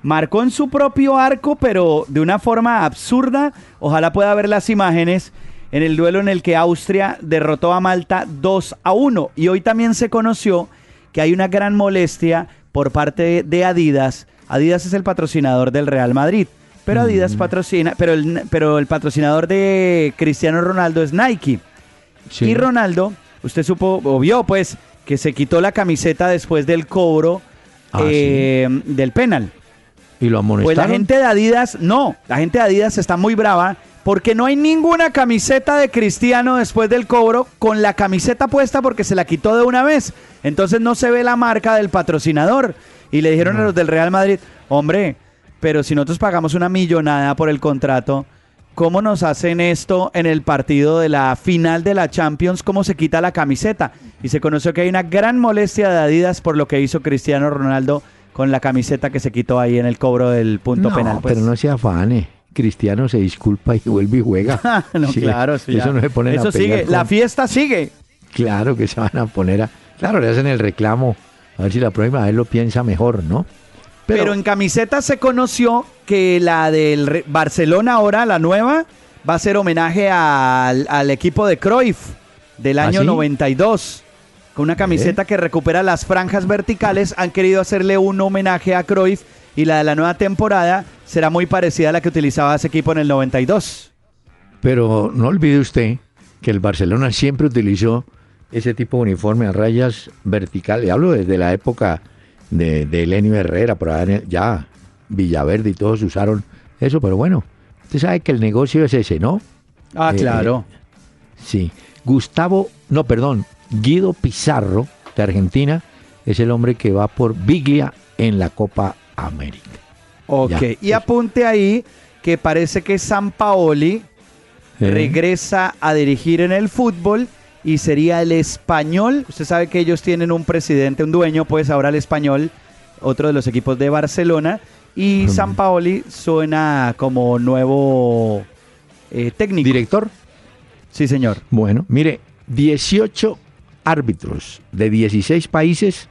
Marcó en su propio arco, pero de una forma absurda. Ojalá pueda ver las imágenes en el duelo en el que Austria derrotó a Malta 2 a 1. Y hoy también se conoció que hay una gran molestia por parte de Adidas. Adidas es el patrocinador del Real Madrid. Pero Adidas patrocina, pero el, pero el patrocinador de Cristiano Ronaldo es Nike. Sí. Y Ronaldo, usted supo o vio pues que se quitó la camiseta después del cobro Ah, eh, del penal. ¿Y lo amonestaron? Pues la gente de Adidas, no, la gente de Adidas está muy brava porque no hay ninguna camiseta de Cristiano después del cobro con la camiseta puesta porque se la quitó de una vez. Entonces no se ve la marca del patrocinador. Y le dijeron a los del Real Madrid, hombre, pero si nosotros pagamos una millonada por el contrato, ¿cómo nos hacen esto en el partido de la final de la Champions? ¿Cómo se quita la camiseta? Y se conoció que hay una gran molestia de Adidas por lo que hizo Cristiano Ronaldo con la camiseta que se quitó ahí en el cobro del punto no, penal. pues. pero no se afane. Cristiano se disculpa y vuelve y juega. no, Sí, claro, sí, Eso no se pone Eso sigue, la fiesta sigue. Claro que se van a poner a... Claro, le hacen el reclamo. A ver si la próxima vez lo piensa mejor, ¿no? Pero, en camiseta se conoció que la del Re- Barcelona ahora, la nueva, va a ser homenaje al, al equipo de Cruyff del ¿Ah, año sí? 92. Con una camiseta que recupera las franjas verticales, han querido hacerle un homenaje a Cruyff y la de la nueva temporada será muy parecida a la que utilizaba ese equipo en el 92. Pero no olvide usted que el Barcelona siempre utilizó ese tipo de uniforme a rayas verticales. Hablo desde la época de, de Elenio Herrera, por allá ya Villaverde y todos usaron eso, pero bueno, usted sabe que el negocio es ese, ¿no? Ah, Eh, claro. Sí. Gustavo, no, perdón, Guido Pizarro, de Argentina, es el hombre que va por Biglia en la Copa América. Ok, ya. y apunte ahí que parece que San Paoli Eh, regresa a dirigir en el fútbol y sería el español. Usted sabe que ellos tienen un presidente, un dueño, pues ahora el español, otro de los equipos de Barcelona. Y San Paoli suena como nuevo eh, técnico. Director, Sí, señor. Bueno, mire, 18 árbitros de 16 países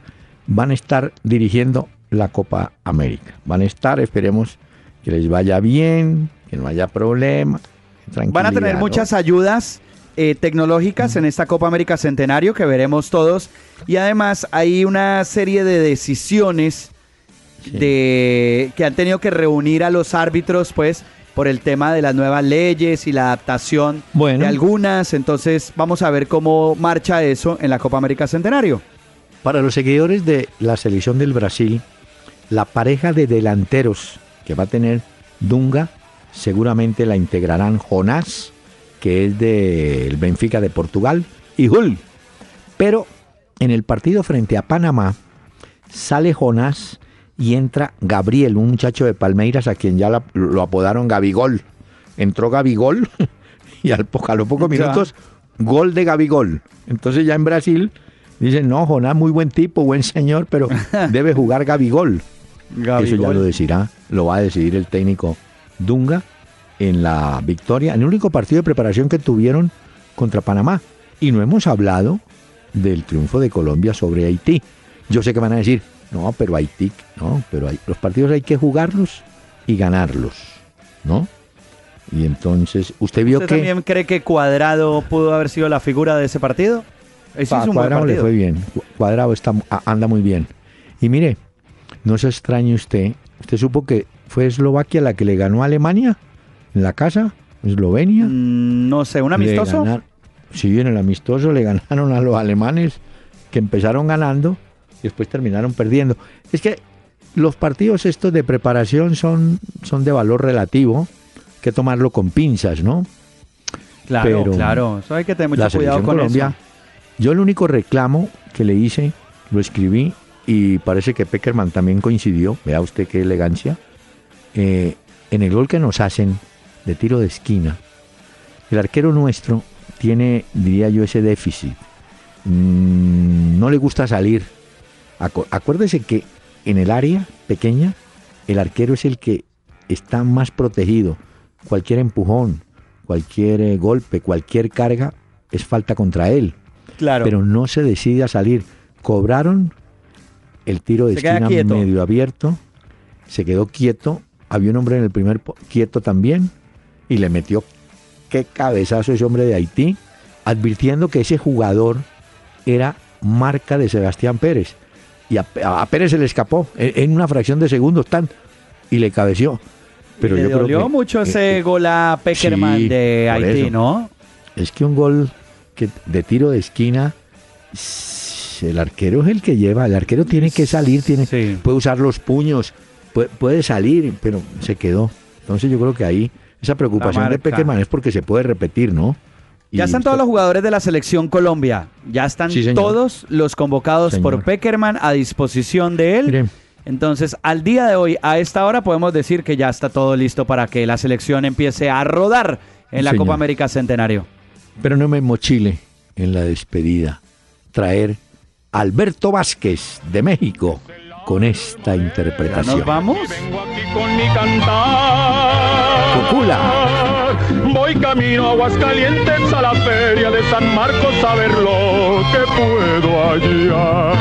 van a estar dirigiendo la Copa América. Van a estar, esperemos que les vaya bien, que no haya problema. Van a tener muchas ayudas eh, tecnológicas en esta Copa América Centenario que veremos todos. Y además hay una serie de decisiones de que han tenido que reunir a los árbitros, pues, por el tema de las nuevas leyes y la adaptación Bueno. de algunas. Entonces, vamos a ver cómo marcha eso en la Copa América Centenario. Para los seguidores de la selección del Brasil, la pareja de delanteros que va a tener Dunga seguramente la integrarán Jonás, que es del Benfica de Portugal, y Hull. Pero en el partido frente a Panamá sale Jonás y entra Gabriel, un muchacho de Palmeiras a quien ya la- lo apodaron Gabigol. Entró Gabigol y al po- a los pocos Ya. minutos gol de Gabigol. Entonces ya en Brasil dicen, no, Jonás muy buen tipo, buen señor, pero debe jugar Gabigol. Eso ya lo decidirá, lo va a decidir el técnico Dunga en la victoria, en el único partido de preparación que tuvieron contra Panamá. Y no hemos hablado del triunfo de Colombia sobre Haití. Yo sé que van a decir, no, pero Haití, no, pero hay- los partidos hay que jugarlos y ganarlos, ¿no? Y entonces, ¿usted vio ¿Usted que también cree que Cuadrado pudo haber sido la figura de ese partido? Cuadrado le fue bien. Cuadrado está, anda muy bien. Y mire, no se extrañe usted. ¿Usted supo que fue Eslovaquia la que le ganó a Alemania en la casa? ¿Eslovenia? Mm, no sé, ¿un amistoso? sí, en el amistoso le ganaron a los alemanes que empezaron ganando y después terminaron perdiendo. Es que los partidos estos de preparación son, son de valor relativo, que tomarlo con pinzas, ¿no? Claro, claro, eso hay que tener mucho cuidado con Colombia, Yo el único reclamo que le hice, lo escribí y parece que Peckerman también coincidió, vea usted qué elegancia, eh, en el gol que nos hacen de tiro de esquina, el arquero nuestro tiene, diría yo, ese déficit. Mm, no le gusta salir. acuérdese que en el área pequeña, el arquero es el que está más protegido. Cualquier empujón, cualquier eh, golpe, cualquier carga es falta contra él. Claro. Pero no se decide a salir. Cobraron el tiro de esquina medio abierto, se quedó quieto, había un hombre en el primer quieto también y le metió qué cabezazo ese hombre de Haití, advirtiendo que ese jugador era marca de Sebastián Pérez. Y a, Pérez se le escapó en, una fracción de segundos tan y le cabeció. Pero le dolió mucho ese gol a Peckerman de Haití, ¿no? Es que un gol que de tiro de esquina, el arquero es el que lleva, el arquero tiene que salir, tiene, puede usar los puños, puede, salir, pero se quedó. Entonces yo creo que ahí esa preocupación de Peckerman es porque se puede repetir, ¿no? ya están todos los jugadores de la selección Colombia. Ya están todos los convocados por Peckerman a disposición de él. Entonces, al día de hoy, a esta hora, podemos decir que ya está todo listo para que la selección empiece a rodar en la Copa América Centenario. Pero no me mochile en la despedida. Traer Alberto Vázquez de México con esta interpretación. ¿Nos vamos? Vengo aquí con mi cantar. Cocula. Voy camino a Aguascalientes a la feria de San Marcos a ver lo que puedo hallar.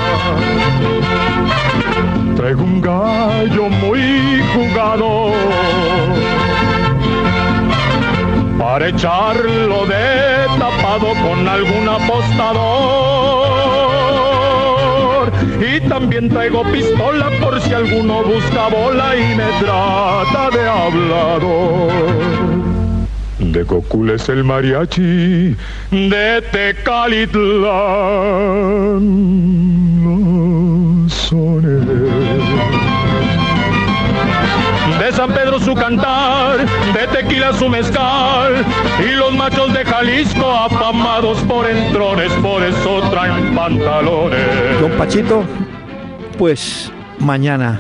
Traigo un gallo muy jugado para echarlo de tapado con algún apostador. Y también traigo pistola por si alguno busca bola y me trata de hablador. De Cocules el mariachi de Tecalitlán. Pedro su cantar, de tequila su mezcal, y los machos de Jalisco afamados por entrones, por eso traen pantalones. Don Pachito, pues mañana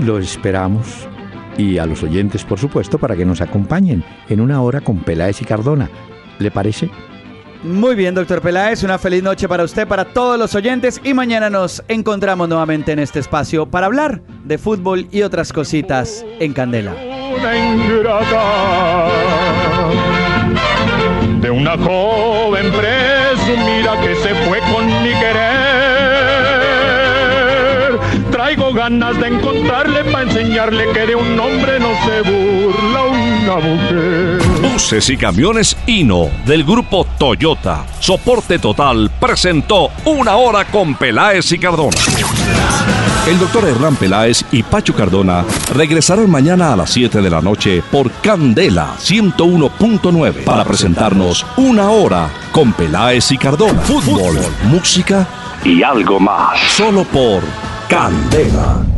lo esperamos y a los oyentes, por supuesto, para que nos acompañen en una hora con Peláez y Cardona. ¿Le parece? Muy bien, doctor Peláez, una feliz noche para usted, para todos los oyentes y mañana nos encontramos nuevamente en este espacio para hablar de fútbol y otras cositas en Candela. Una de una joven presumida que Traigo ganas de encontrarle para enseñarle que de un hombre no se burla una mujer. Buses y camiones Hino del grupo Toyota. Soporte total presentó una hora con Peláez y Cardona. El doctor Hernán Peláez y Pacho Cardona regresarán mañana a las 7 de la noche por Candela 101.9 para presentarnos una hora con Peláez y Cardona. Fútbol, música y algo más. Solo por Candela